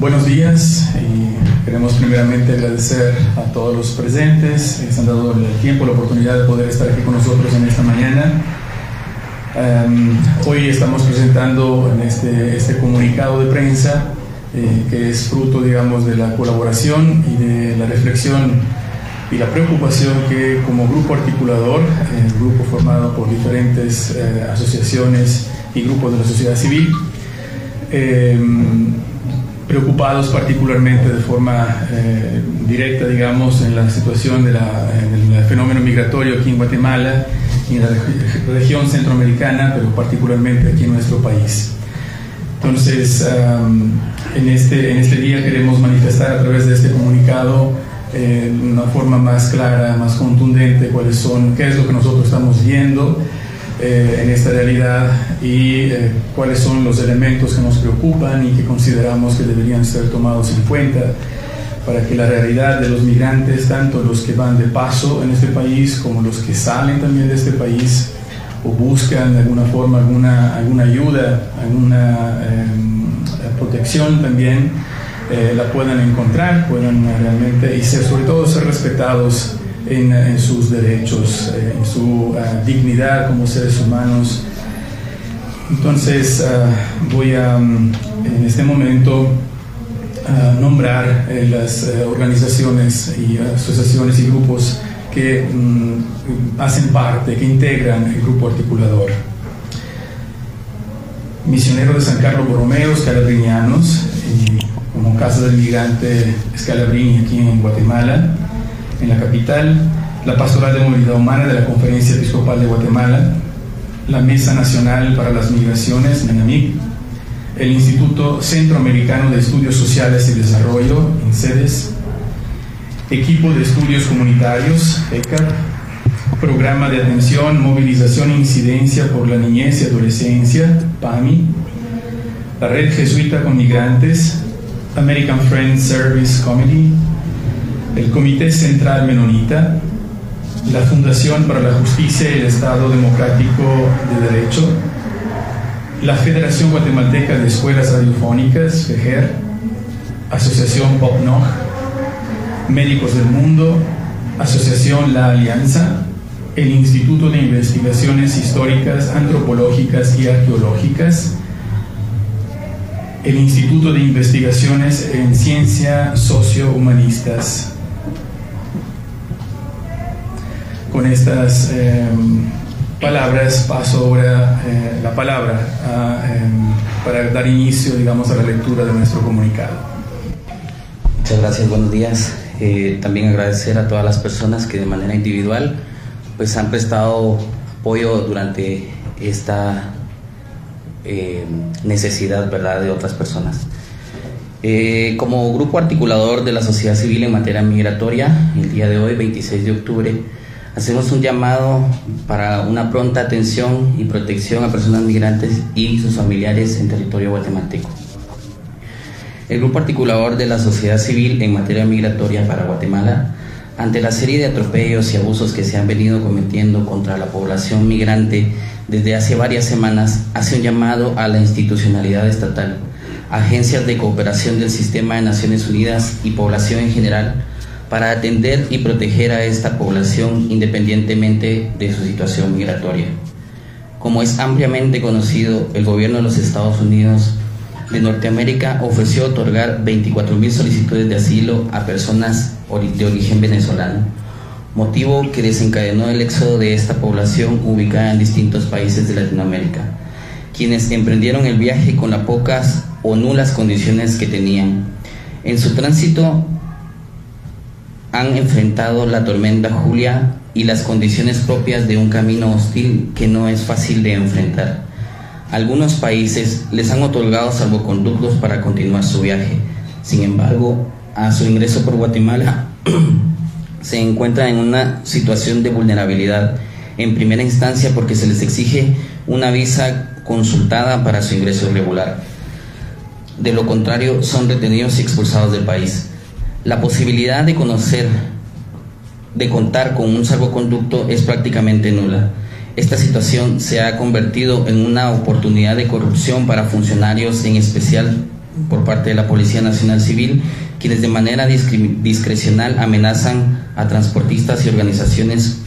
Buenos días y queremos primeramente agradecer a todos los presentes que se han dado el tiempo, la oportunidad de poder estar aquí con nosotros en esta mañana. Um, hoy estamos presentando en este, este comunicado de prensa eh, que es fruto, digamos, de la colaboración y de la reflexión y la preocupación que como grupo articulador, el grupo formado por diferentes eh, asociaciones y grupos de la sociedad civil, eh, preocupados particularmente de forma eh, directa, digamos, en la situación del fenómeno migratorio aquí en Guatemala y en la región centroamericana, pero particularmente aquí en nuestro país. Entonces, en, este, en este día queremos manifestar a través de este comunicado eh, de una forma más clara, más contundente, cuáles son, qué es lo que nosotros estamos viendo eh, en esta realidad y eh, cuáles son los elementos que nos preocupan y que consideramos que deberían ser tomados en cuenta para que la realidad de los migrantes, tanto los que van de paso en este país como los que salen también de este país o buscan de alguna forma alguna, alguna ayuda, alguna em, protección también, eh, la puedan encontrar, puedan realmente y ser, sobre todo ser respetados en, sus derechos, eh, en su ah, dignidad como seres humanos. Entonces ah, voy a mm, en este momento a nombrar las organizaciones y asociaciones y grupos que mm, hacen parte, que integran el grupo articulador. Misionero de San Carlos Borromeo, Scalabrinianos, como Casa del Migrante Scalabrini aquí en Guatemala, en la capital, la Pastoral de Movilidad Humana de la Conferencia Episcopal de Guatemala, la Mesa Nacional para las Migraciones, MENAMIC, el Instituto Centroamericano de Estudios Sociales y Desarrollo, INCEDES, Equipo de Estudios Comunitarios, ECAP, Programa de Atención, Movilización e Incidencia por la Niñez y Adolescencia, PAMI, la Red Jesuita con Migrantes, American Friends Service Committee, el Comité Central Menonita, la Fundación para la Justicia y el Estado Democrático de Derecho, la Federación Guatemalteca de Escuelas Radiofónicas, FEGER, Asociación POPNOG, Médicos del Mundo, Asociación La Alianza, el Instituto de Investigaciones Históricas, Antropológicas y Arqueológicas, el Instituto de Investigaciones en Ciencia Sociohumanistas. Con estas em, palabras paso ahora eh, la palabra em, para dar inicio, digamos, a la lectura de nuestro comunicado. Muchas gracias, buenos días. Eh, también agradecer a todas las personas que de manera individual pues han prestado apoyo durante esta eh, necesidad ¿verdad? de otras personas. Eh, como grupo articulador de la sociedad civil en materia migratoria, el día de hoy, 26 de octubre, hacemos un llamado para una pronta atención y protección a personas migrantes y sus familiares en territorio guatemalteco. El grupo articulador de la sociedad civil en materia migratoria para Guatemala, ante la serie de atropellos y abusos que se han venido cometiendo contra la población migrante desde hace varias semanas, hace un llamado a la institucionalidad estatal, agencias de cooperación del Sistema de Naciones Unidas y población en general para atender y proteger a esta población independientemente de su situación migratoria. Como es ampliamente conocido, el gobierno de los Estados Unidos de Norteamérica ofreció otorgar 24.000 solicitudes de asilo a personas de origen venezolano motivo que desencadenó el éxodo de esta población ubicada en distintos países de Latinoamérica, quienes emprendieron el viaje con las pocas o nulas condiciones que tenían. En su tránsito han enfrentado la tormenta Julia y las condiciones propias de un camino hostil que no es fácil de enfrentar. Algunos países les han otorgado salvoconductos para continuar su viaje. Sin embargo, a su ingreso por Guatemala se encuentran en una situación de vulnerabilidad en primera instancia porque se les exige una visa consultada para su ingreso regular. De lo contrario, son detenidos y expulsados del país. La posibilidad de conocer, de contar con un salvoconducto es prácticamente nula. Esta situación se ha convertido en una oportunidad de corrupción para funcionarios, en especial por parte de la Policía Nacional Civil, quienes de manera discrecional amenazan a transportistas y organizaciones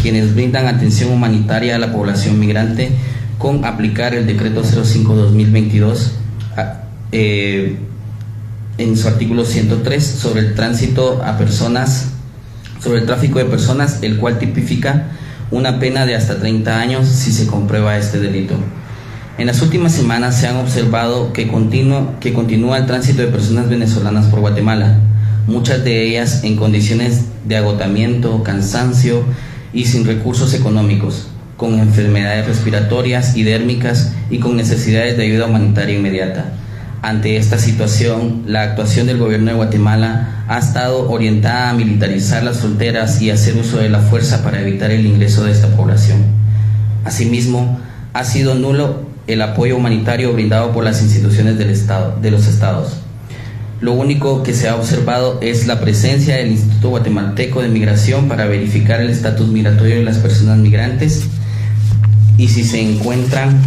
quienes brindan atención humanitaria a la población migrante con aplicar el decreto 05-2022 eh, en su artículo 103 sobre el tránsito a personas, sobre el tráfico de personas, el cual tipifica una pena de hasta 30 años si se comprueba este delito. En las últimas semanas se han observado que, que continúa el tránsito de personas venezolanas por Guatemala, muchas de ellas en condiciones de agotamiento, cansancio y sin recursos económicos, con enfermedades respiratorias y dérmicas y con necesidades de ayuda humanitaria inmediata. Ante esta situación, la actuación del gobierno de Guatemala ha estado orientada a militarizar las fronteras y hacer uso de la fuerza para evitar el ingreso de esta población. Asimismo, ha sido nulo el apoyo humanitario brindado por las instituciones del estado, de los estados. Lo único que se ha observado es la presencia del Instituto Guatemalteco de Migración para verificar el estatus migratorio de las personas migrantes y si se encuentran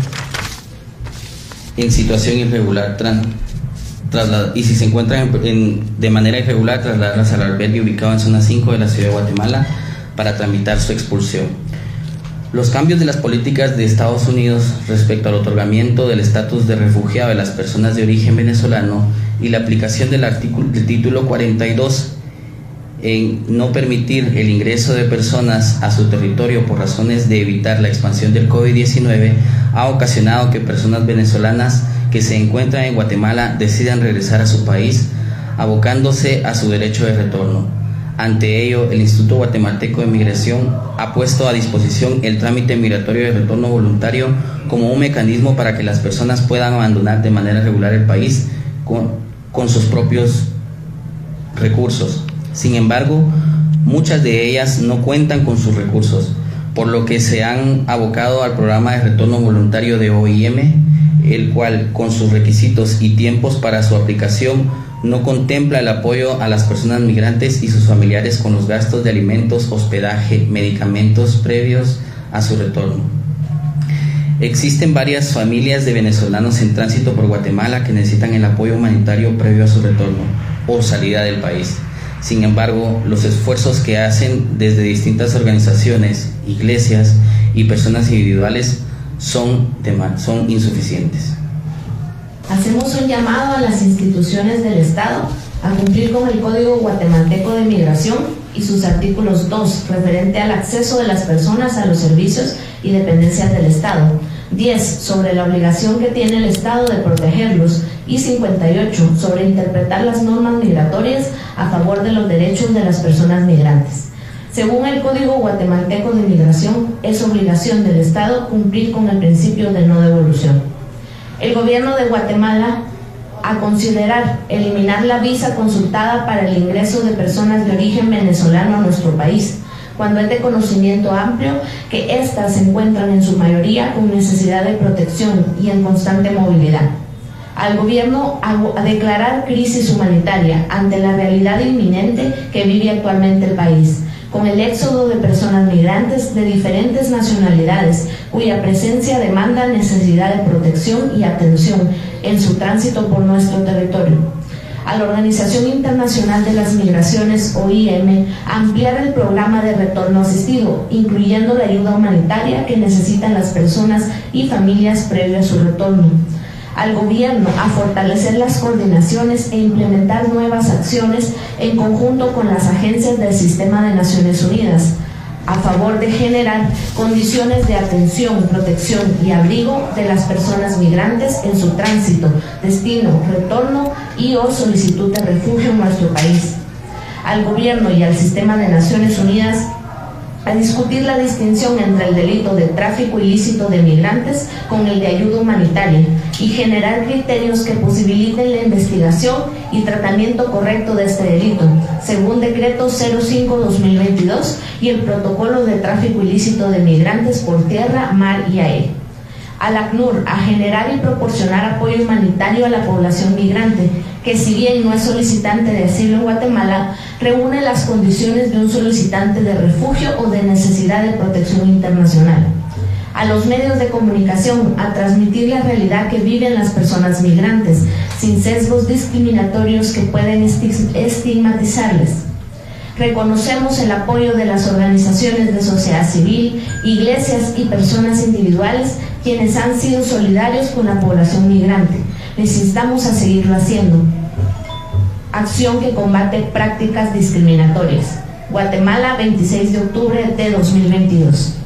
en situación irregular y si se encuentran de manera irregular trasladarlas al albergue ubicado en zona 5 de la ciudad de Guatemala para tramitar su expulsión. Los cambios de las políticas de Estados Unidos respecto al otorgamiento del estatus de refugiado de las personas de origen venezolano y la aplicación del, artículo, del título 42 en no permitir el ingreso de personas a su territorio por razones de evitar la expansión del COVID-19 ha ocasionado que personas venezolanas que se encuentran en Guatemala decidan regresar a su país, abocándose a su derecho de retorno. Ante ello, el Instituto Guatemalteco de Migración ha puesto a disposición el trámite migratorio de retorno voluntario como un mecanismo para que las personas puedan abandonar de manera regular el país con, con sus propios recursos. Sin embargo, muchas de ellas no cuentan con sus recursos, por lo que se han abocado al programa de retorno voluntario de OIM, el cual con sus requisitos y tiempos para su aplicación no contempla el apoyo a las personas migrantes y sus familiares con los gastos de alimentos, hospedaje, medicamentos previos a su retorno. Existen varias familias de venezolanos en tránsito por Guatemala que necesitan el apoyo humanitario previo a su retorno o salida del país. Sin embargo, los esfuerzos que hacen desde distintas organizaciones, iglesias y personas individuales son, insuficientes. Hacemos un llamado a las instituciones del Estado a cumplir con el Código Guatemalteco de Migración y sus artículos 2, referente al acceso de las personas a los servicios y dependencias del Estado, 10, sobre la obligación que tiene el Estado de protegerlos y 58, sobre interpretar las normas migratorias a favor de los derechos de las personas migrantes. Según el Código Guatemalteco de Migración, es obligación del Estado cumplir con el principio de no devolución el gobierno de Guatemala a considerar eliminar la visa consultada para el ingreso de personas de origen venezolano a nuestro país, cuando es de conocimiento amplio que éstas se encuentran en su mayoría con necesidad de protección y en constante movilidad. Al gobierno a, declarar crisis humanitaria ante la realidad inminente que vive actualmente el país con el éxodo de personas migrantes de diferentes nacionalidades cuya presencia demanda necesidad de protección y atención en su tránsito por nuestro territorio. A la Organización Internacional de las Migraciones, OIM, ampliar el programa de retorno asistido, incluyendo la ayuda humanitaria que necesitan las personas y familias previo a su retorno. Al gobierno a fortalecer las coordinaciones e implementar nuevas acciones en conjunto con las agencias del sistema de Naciones Unidas a favor de generar condiciones de atención, protección y abrigo de las personas migrantes en su tránsito, destino, retorno y o solicitud de refugio en nuestro país. Al gobierno y al sistema de Naciones Unidas a discutir la distinción entre el delito de tráfico ilícito de migrantes con el de ayuda humanitaria y generar criterios que posibiliten la investigación y tratamiento correcto de este delito, según decreto 05-2022 y el protocolo de tráfico ilícito de migrantes por tierra, mar y aire al ACNUR a generar y proporcionar apoyo humanitario a la población migrante, que si bien no es solicitante de asilo en Guatemala, reúne las condiciones de un solicitante de refugio o de necesidad de protección internacional a los medios de comunicación a transmitir la realidad que viven las personas migrantes, sin sesgos discriminatorios que pueden estigmatizarles. Reconocemos el apoyo de las organizaciones de sociedad civil, iglesias y personas individuales quienes han sido solidarios con la población migrante. Necesitamos a seguirlo haciendo. Acción que combate prácticas discriminatorias. Guatemala, 26 de octubre de 2022.